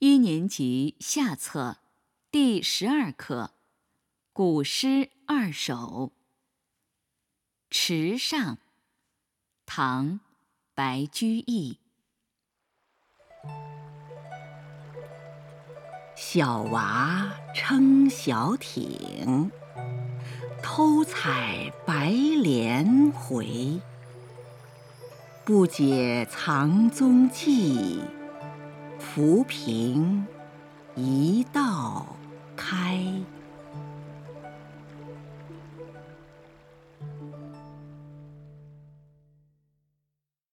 一年级下册第十二课《古诗二首》。池上，唐·白居易。小娃撑小艇，偷采白莲回。不解藏踪迹。浮萍一道开。